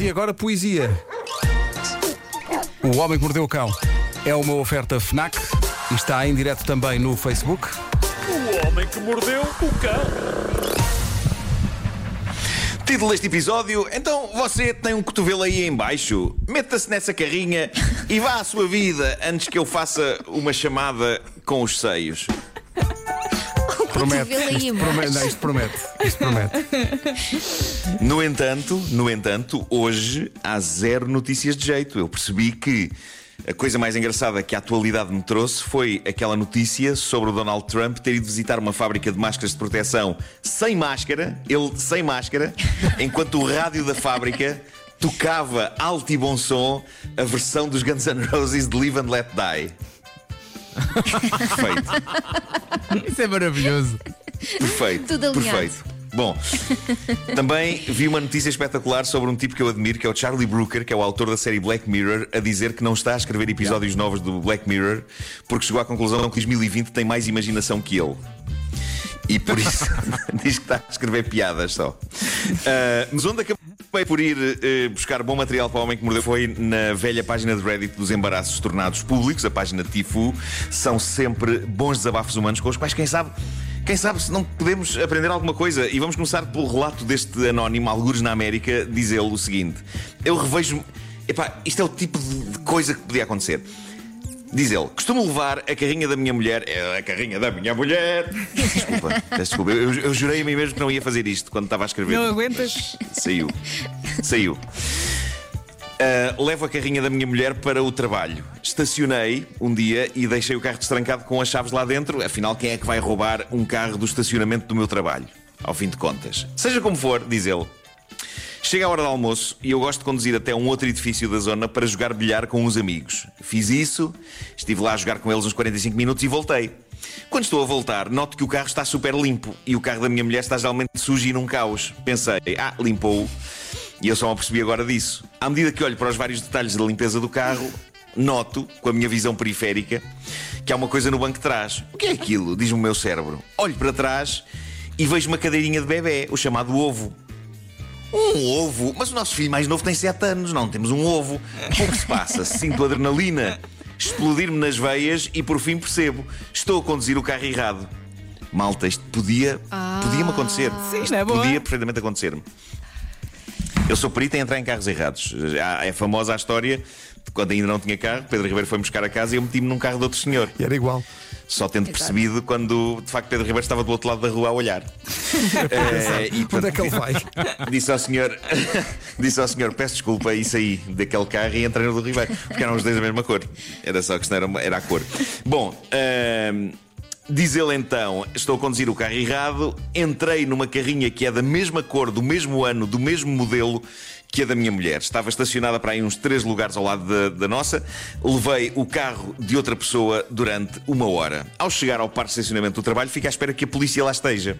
E agora poesia. O Homem que Mordeu o Cão é uma oferta FNAC e está em direto também no Facebook. O homem que mordeu o cão. Título deste episódio: Então você tem um cotovelo aí em baixo? Meta-se nessa carrinha e vá à sua vida antes que eu faça uma chamada com os seios. Promete. Isto promete, não, isto promete. Isto promete. No entanto, no entanto, hoje há zero notícias de jeito. Eu percebi que a coisa mais engraçada que a atualidade me trouxe foi aquela notícia sobre o Donald Trump ter ido visitar uma fábrica de máscaras de proteção sem máscara, ele sem máscara, enquanto o rádio da fábrica tocava alto e bom som a versão dos Guns N' Roses de Live and Let Die. Perfeito. Isso é maravilhoso. Perfeito. Tudo alinhado. perfeito. Bom, também vi uma notícia espetacular sobre um tipo que eu admiro, que é o Charlie Brooker, que é o autor da série Black Mirror, a dizer que não está a escrever episódios novos do Black Mirror porque chegou à conclusão que 2020 tem mais imaginação que ele. E por isso diz que está a escrever piadas só. Ah, mas onde acabei por ir eh, buscar bom material para o homem que mordeu foi na velha página de Reddit dos embaraços tornados públicos, a página Tifu. São sempre bons desabafos humanos com os quais, quem sabe, quem sabe se não podemos aprender alguma coisa. E vamos começar pelo relato deste anónimo, algures na América, diz ele o seguinte: Eu revejo. Epá, isto é o tipo de coisa que podia acontecer. Diz ele, costumo levar a carrinha da minha mulher. É a carrinha da minha mulher. Desculpa, desculpa. Eu, eu jurei a mim mesmo que não ia fazer isto quando estava a escrever. Não aguentas? Saiu. Saiu. Ah, levo a carrinha da minha mulher para o trabalho. Estacionei um dia e deixei o carro destrancado com as chaves lá dentro. Afinal, quem é que vai roubar um carro do estacionamento do meu trabalho? Ao fim de contas. Seja como for, diz ele. Chega a hora do almoço e eu gosto de conduzir até um outro edifício da zona para jogar bilhar com uns amigos. Fiz isso, estive lá a jogar com eles uns 45 minutos e voltei. Quando estou a voltar, noto que o carro está super limpo e o carro da minha mulher está geralmente sujo e num caos. Pensei, ah, limpou-o. E eu só me apercebi agora disso. À medida que olho para os vários detalhes da limpeza do carro, noto, com a minha visão periférica, que há uma coisa no banco de trás. O que é aquilo? Diz-me o meu cérebro. Olho para trás e vejo uma cadeirinha de bebê, o chamado ovo. Um ovo? Mas o nosso filho mais novo tem 7 anos, não temos um ovo. O que se passa? Sinto adrenalina explodir-me nas veias e por fim percebo: estou a conduzir o carro errado. Malta, isto podia, podia-me acontecer. Sim, isto não é boa? podia perfeitamente acontecer-me. Eu sou perito em entrar em carros errados. É famosa a história quando ainda não tinha carro, Pedro Ribeiro foi buscar a casa e eu meti-me num carro de outro senhor. E era igual. Só tendo percebido quando de facto Pedro Ribeiro estava do outro lado da rua a olhar. Eh, e, Onde é que ele vai? Disse ao senhor, disse ao senhor, peço desculpa, e saí daquele carro e entrei no do Ribeiro, porque eram os dois da mesma cor. Era só a questão, era, uma- era a cor. Bom, ahm, diz ele então: estou a conduzir o carro errado, entrei numa carrinha que é da mesma cor, do mesmo ano, do mesmo modelo que a da minha mulher. Estava estacionada para aí uns três lugares ao lado da, da nossa. Levei o carro de outra pessoa durante uma hora. Ao chegar ao parque de estacionamento do trabalho, fico à espera que a polícia lá esteja.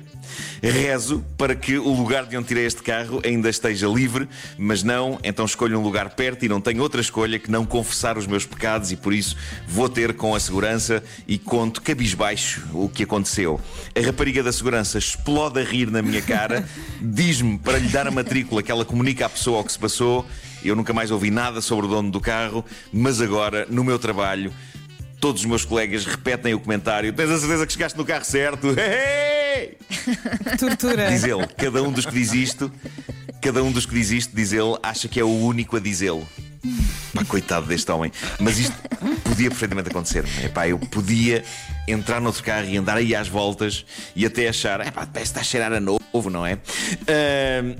Rezo para que o lugar de onde tirei este carro ainda esteja livre, mas não, então escolho um lugar perto e não tenho outra escolha que não confessar os meus pecados e por isso vou ter com a segurança e conto cabisbaixo o que aconteceu. A rapariga da segurança explode a rir na minha cara, diz-me para lhe dar a matrícula que ela comunica à pessoa o que se passou. Eu nunca mais ouvi nada sobre o dono do carro, mas agora, no meu trabalho, todos os meus colegas repetem o comentário: Tens a certeza que chegaste no carro certo? Hey! Tortura. Diz ele, cada um dos que diz isto, cada um dos que diz isto, diz ele, acha que é o único a dizê-lo. Pá, coitado deste homem. Mas isto podia perfeitamente acontecer. Epá, eu podia entrar noutro carro e andar aí às voltas e até achar, epá, parece que está a cheirar a novo, não é? Ahm,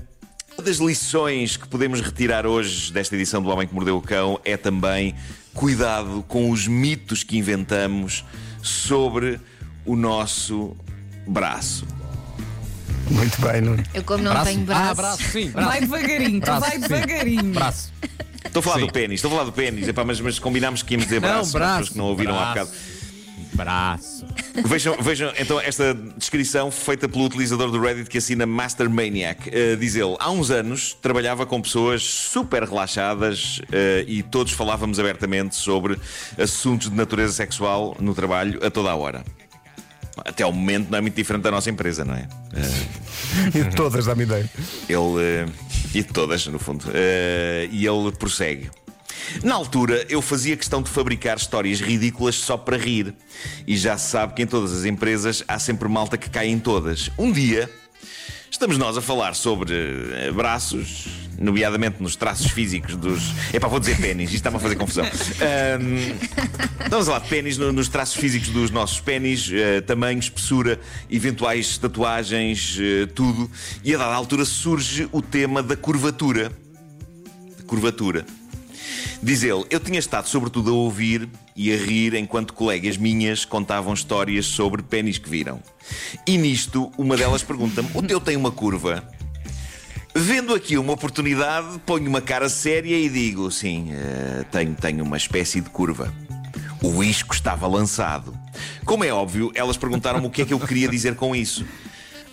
uma das lições que podemos retirar hoje desta edição do Homem que Mordeu o Cão é também cuidado com os mitos que inventamos sobre o nosso braço. Muito bem, Nuno. Eu, como não Braço? tenho braço. Ah, braço, sim. Braço. Vai devagarinho, tu Braço, vai sim. devagarinho. Braço. Estou a falar Sim. do pênis, estou a falar do pênis, Epá, mas, mas combinámos que íamos dizer Não, braço, para as pessoas que não ouviram há Braço. bocado. Braço. Vejam, vejam então esta descrição feita pelo utilizador do Reddit que assina Master Maniac. Uh, diz ele: há uns anos trabalhava com pessoas super relaxadas uh, e todos falávamos abertamente sobre assuntos de natureza sexual no trabalho a toda a hora. até ao momento não é muito diferente da nossa empresa, não é? E de todas, dá-me ideia. Ele. eh, e de todas, no fundo. E ele prossegue. Na altura, eu fazia questão de fabricar histórias ridículas só para rir. E já se sabe que em todas as empresas há sempre malta que cai em todas. Um dia, estamos nós a falar sobre eh, braços, nomeadamente nos traços físicos dos. Epá, vou dizer pênis, isto está-me a fazer confusão. A falar de pênis no- nos traços físicos dos nossos pênis, eh, tamanho, espessura, eventuais tatuagens, eh, tudo. E a dada altura surge o tema da curvatura. Curvatura. Diz ele, eu tinha estado sobretudo a ouvir e a rir enquanto colegas minhas contavam histórias sobre pênis que viram. E nisto, uma delas pergunta-me: o teu tem uma curva? Vendo aqui uma oportunidade, ponho uma cara séria e digo: sim, eh, tenho, tenho uma espécie de curva. O isco estava lançado. Como é óbvio, elas perguntaram-me o que é que eu queria dizer com isso.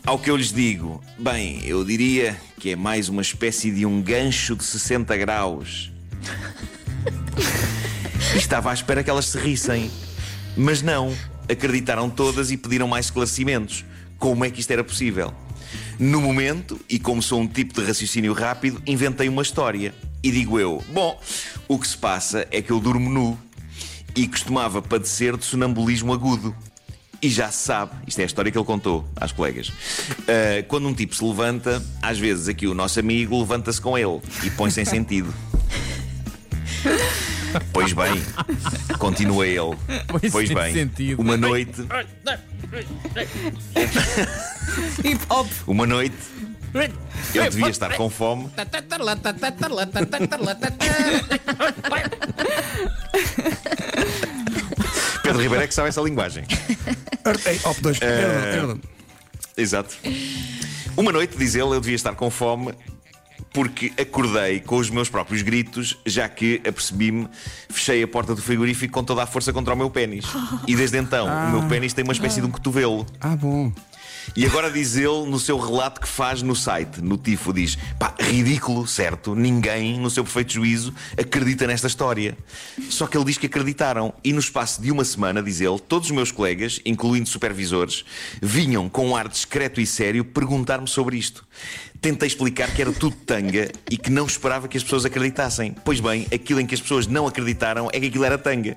Ao que eu lhes digo: bem, eu diria que é mais uma espécie de um gancho de 60 graus. E estava à espera que elas se rissem. Mas não. Acreditaram todas e pediram mais esclarecimentos. Como é que isto era possível? No momento, e como sou um tipo de raciocínio rápido, inventei uma história. E digo eu: bom, o que se passa é que eu durmo nu e costumava padecer de sonambulismo agudo. E já se sabe, isto é a história que ele contou às colegas. Ah, quando um tipo se levanta, às vezes aqui o nosso amigo levanta-se com ele e põe-se em sentido. Pois bem, continua ele. Pois em bem, sentido. uma noite, Hip hop. uma noite, eu devia estar com fome. Pedro Ribeiro é que sabe essa linguagem. Ei, op 2. Exato. Uma noite, diz ele, eu devia estar com fome porque acordei com os meus próprios gritos, já que apercebi-me, fechei a porta do frigorífico com toda a força contra o meu pênis. E desde então, o meu pênis tem uma espécie de um cotovelo. Ah, bom. E agora diz ele no seu relato que faz no site, no Tifo, diz: pá, ridículo, certo? Ninguém, no seu perfeito juízo, acredita nesta história. Só que ele diz que acreditaram. E no espaço de uma semana, diz ele, todos os meus colegas, incluindo supervisores, vinham com um ar discreto e sério perguntar-me sobre isto. Tentei explicar que era tudo tanga e que não esperava que as pessoas acreditassem. Pois bem, aquilo em que as pessoas não acreditaram é que aquilo era tanga.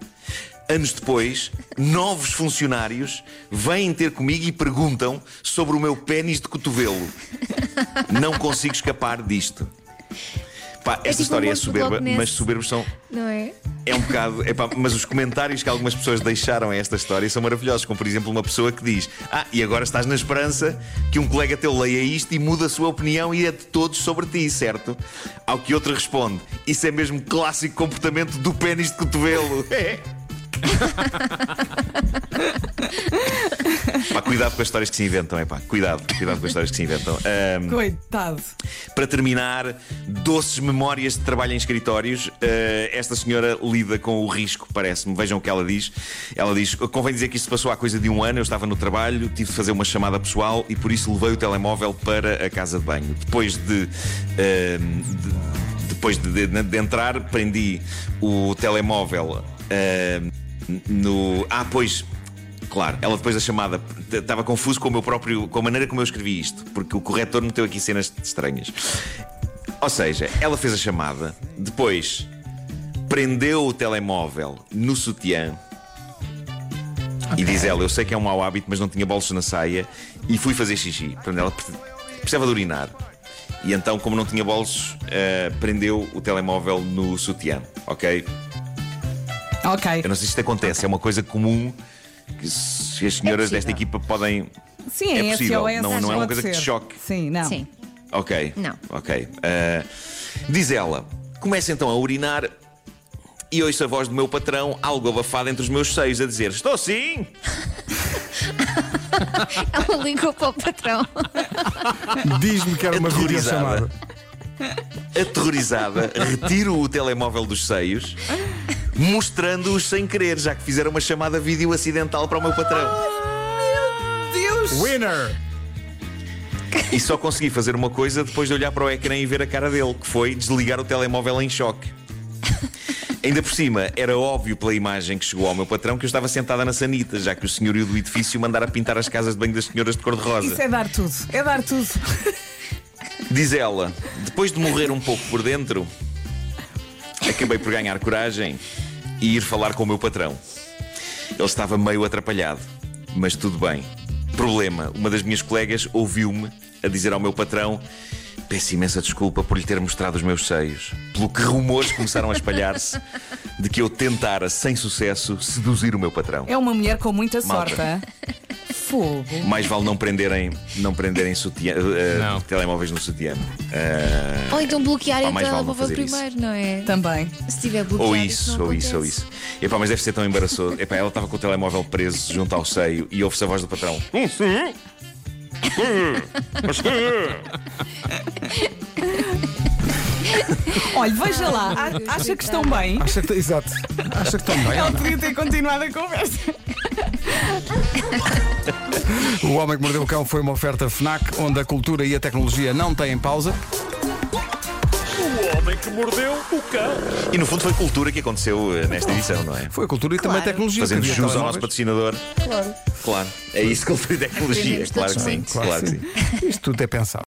Anos depois, novos funcionários vêm ter comigo e perguntam sobre o meu pênis de cotovelo. Não consigo escapar disto. Pá, esta tipo história um é soberba, mas soberbos são. Não é? É um bocado. epá, mas os comentários que algumas pessoas deixaram a esta história são maravilhosos. Como, por exemplo, uma pessoa que diz: Ah, e agora estás na esperança que um colega teu leia isto e muda a sua opinião e é de todos sobre ti, certo? Ao que outro responde: Isso é mesmo clássico comportamento do pênis de cotovelo. Pá, cuidado com as histórias que se inventam, é pá. Cuidado, cuidado com as histórias que se inventam. Ahm, Coitado. para terminar, doces memórias de trabalho em escritórios. Eh, esta senhora lida com o risco, parece-me. Vejam o que ela diz. Ela diz: convém dizer que isto passou há coisa de um ano. Eu estava no trabalho, tive de fazer uma chamada pessoal e por isso levei o telemóvel para a casa de banho. Depois de. eh, de- depois de, de- de entrar, prendi o telemóvel eh, no. Ah, pois. Claro, ela depois da chamada estava confuso com o meu próprio, com a maneira como eu escrevi isto, porque o corretor meteu aqui cenas estranhas. Ou seja, ela fez a chamada, depois prendeu o telemóvel no sutiã e diz ela: Eu sei que é um mau hábito, mas não tinha bolsos na saia e fui fazer xixi. Portanto, ela pre- precisava de urinar. E então, como não tinha bolsos, eh, prendeu o telemóvel no sutiã, ok? Ok. Eu não sei se isto acontece, é uma coisa comum que se as senhoras desta possível. equipa podem. Sim, É em possível, SOS não- não é uma pode coisa que te ser. choque. Sim, não. Sim. Ok. Não. Ok. Ah, diz ela: começa então a urinar e ouço a voz do meu patrão, algo abafada entre os meus seios, a dizer: Estou sim! Ela ligou para o patrão. Diz-me que era uma videochamada. Aterrorizada, retiro o telemóvel dos seios, mostrando-os sem querer, já que fizeram uma chamada vídeo acidental para o meu patrão. Deus! Winner! E só consegui fazer uma coisa depois de olhar para o ecrã e ver a cara dele, que foi desligar o telemóvel em choque. Ainda por cima, era óbvio pela imagem que chegou ao meu patrão que eu estava sentada na sanita, já que o senhorio do edifício mandara pintar as casas de banho das senhoras de Isso cor-de-rosa. é dar tudo. É dar tudo. Diz ela, depois de morrer um pouco por dentro, acabei por ganhar coragem e ir falar com o meu patrão. Ele estava meio atrapalhado, mas tudo bem. Problema: uma das minhas colegas ouviu-me a dizer ao meu patrão: Peço imensa desculpa por lhe ter mostrado os meus seios. Pelo que rumores começaram a espalhar-se de que eu tentara, sem sucesso, seduzir o meu patrão. É uma mulher com muita Malta. sorte. Fogo. Mais vale não prenderem, não prenderem sutiã, eh, Não. telemóveis no sutiã. Eh, Ou então bloquear Pá, o mais vale não telemóvel fazer isso. primeiro, não é? Também. Se tiver bloqueado. Ou isso, não ou isso, ou acontece. isso. Epá, mas deve ser tão embaraçoso. Epá, ela estava com o telemóvel preso junto ao seio e ouve-se a voz do patrão. Olha, veja lá. a- Acha que estão bem? Acha que, exato. Acha que estão bem? Ela podia ter continuado a conversa. O Homem que Mordeu o Cão foi uma oferta FNAC, onde a cultura e a tecnologia não têm pausa. O homem que mordeu o cão. E no fundo foi cultura que aconteceu eh, nesta edição, não é? Foi a cultura e também a tecnologia. Fazendo que havia jus ao nosso telemóveis. patrocinador. Claro. Claro. É isso, cultura e tecnologia. Aprendemos Claro que todos sim. Claro que sim. Isto tudo é pensado.